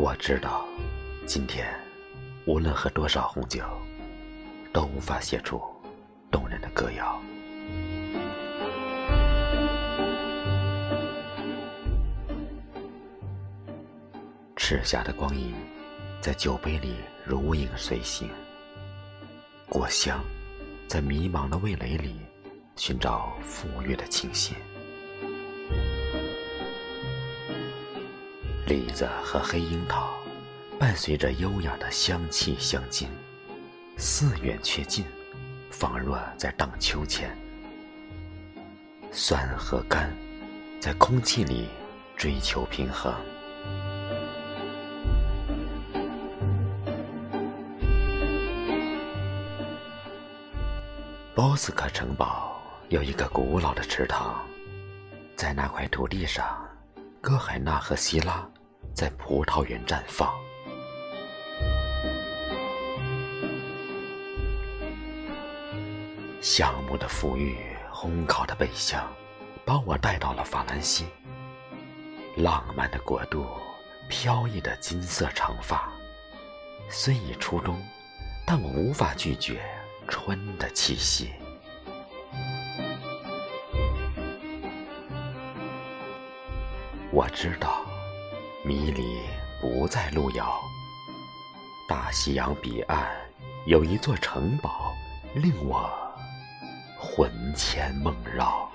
我知道，今天无论喝多少红酒，都无法写出动人的歌谣。赤霞的光影，在酒杯里如影随形。果香，在迷茫的味蕾里寻找馥郁的清新。李子和黑樱桃，伴随着优雅的香气相近，似远却近，仿若在荡秋千。酸和甘，在空气里追求平衡。波斯克城堡有一个古老的池塘，在那块土地上，哥海纳和希拉在葡萄园绽放。橡木的馥郁，烘烤的贝香，把我带到了法兰西。浪漫的国度，飘逸的金色长发，虽已初冬，但我无法拒绝。春的气息，我知道，迷离不再路遥。大西洋彼岸有一座城堡，令我魂牵梦绕。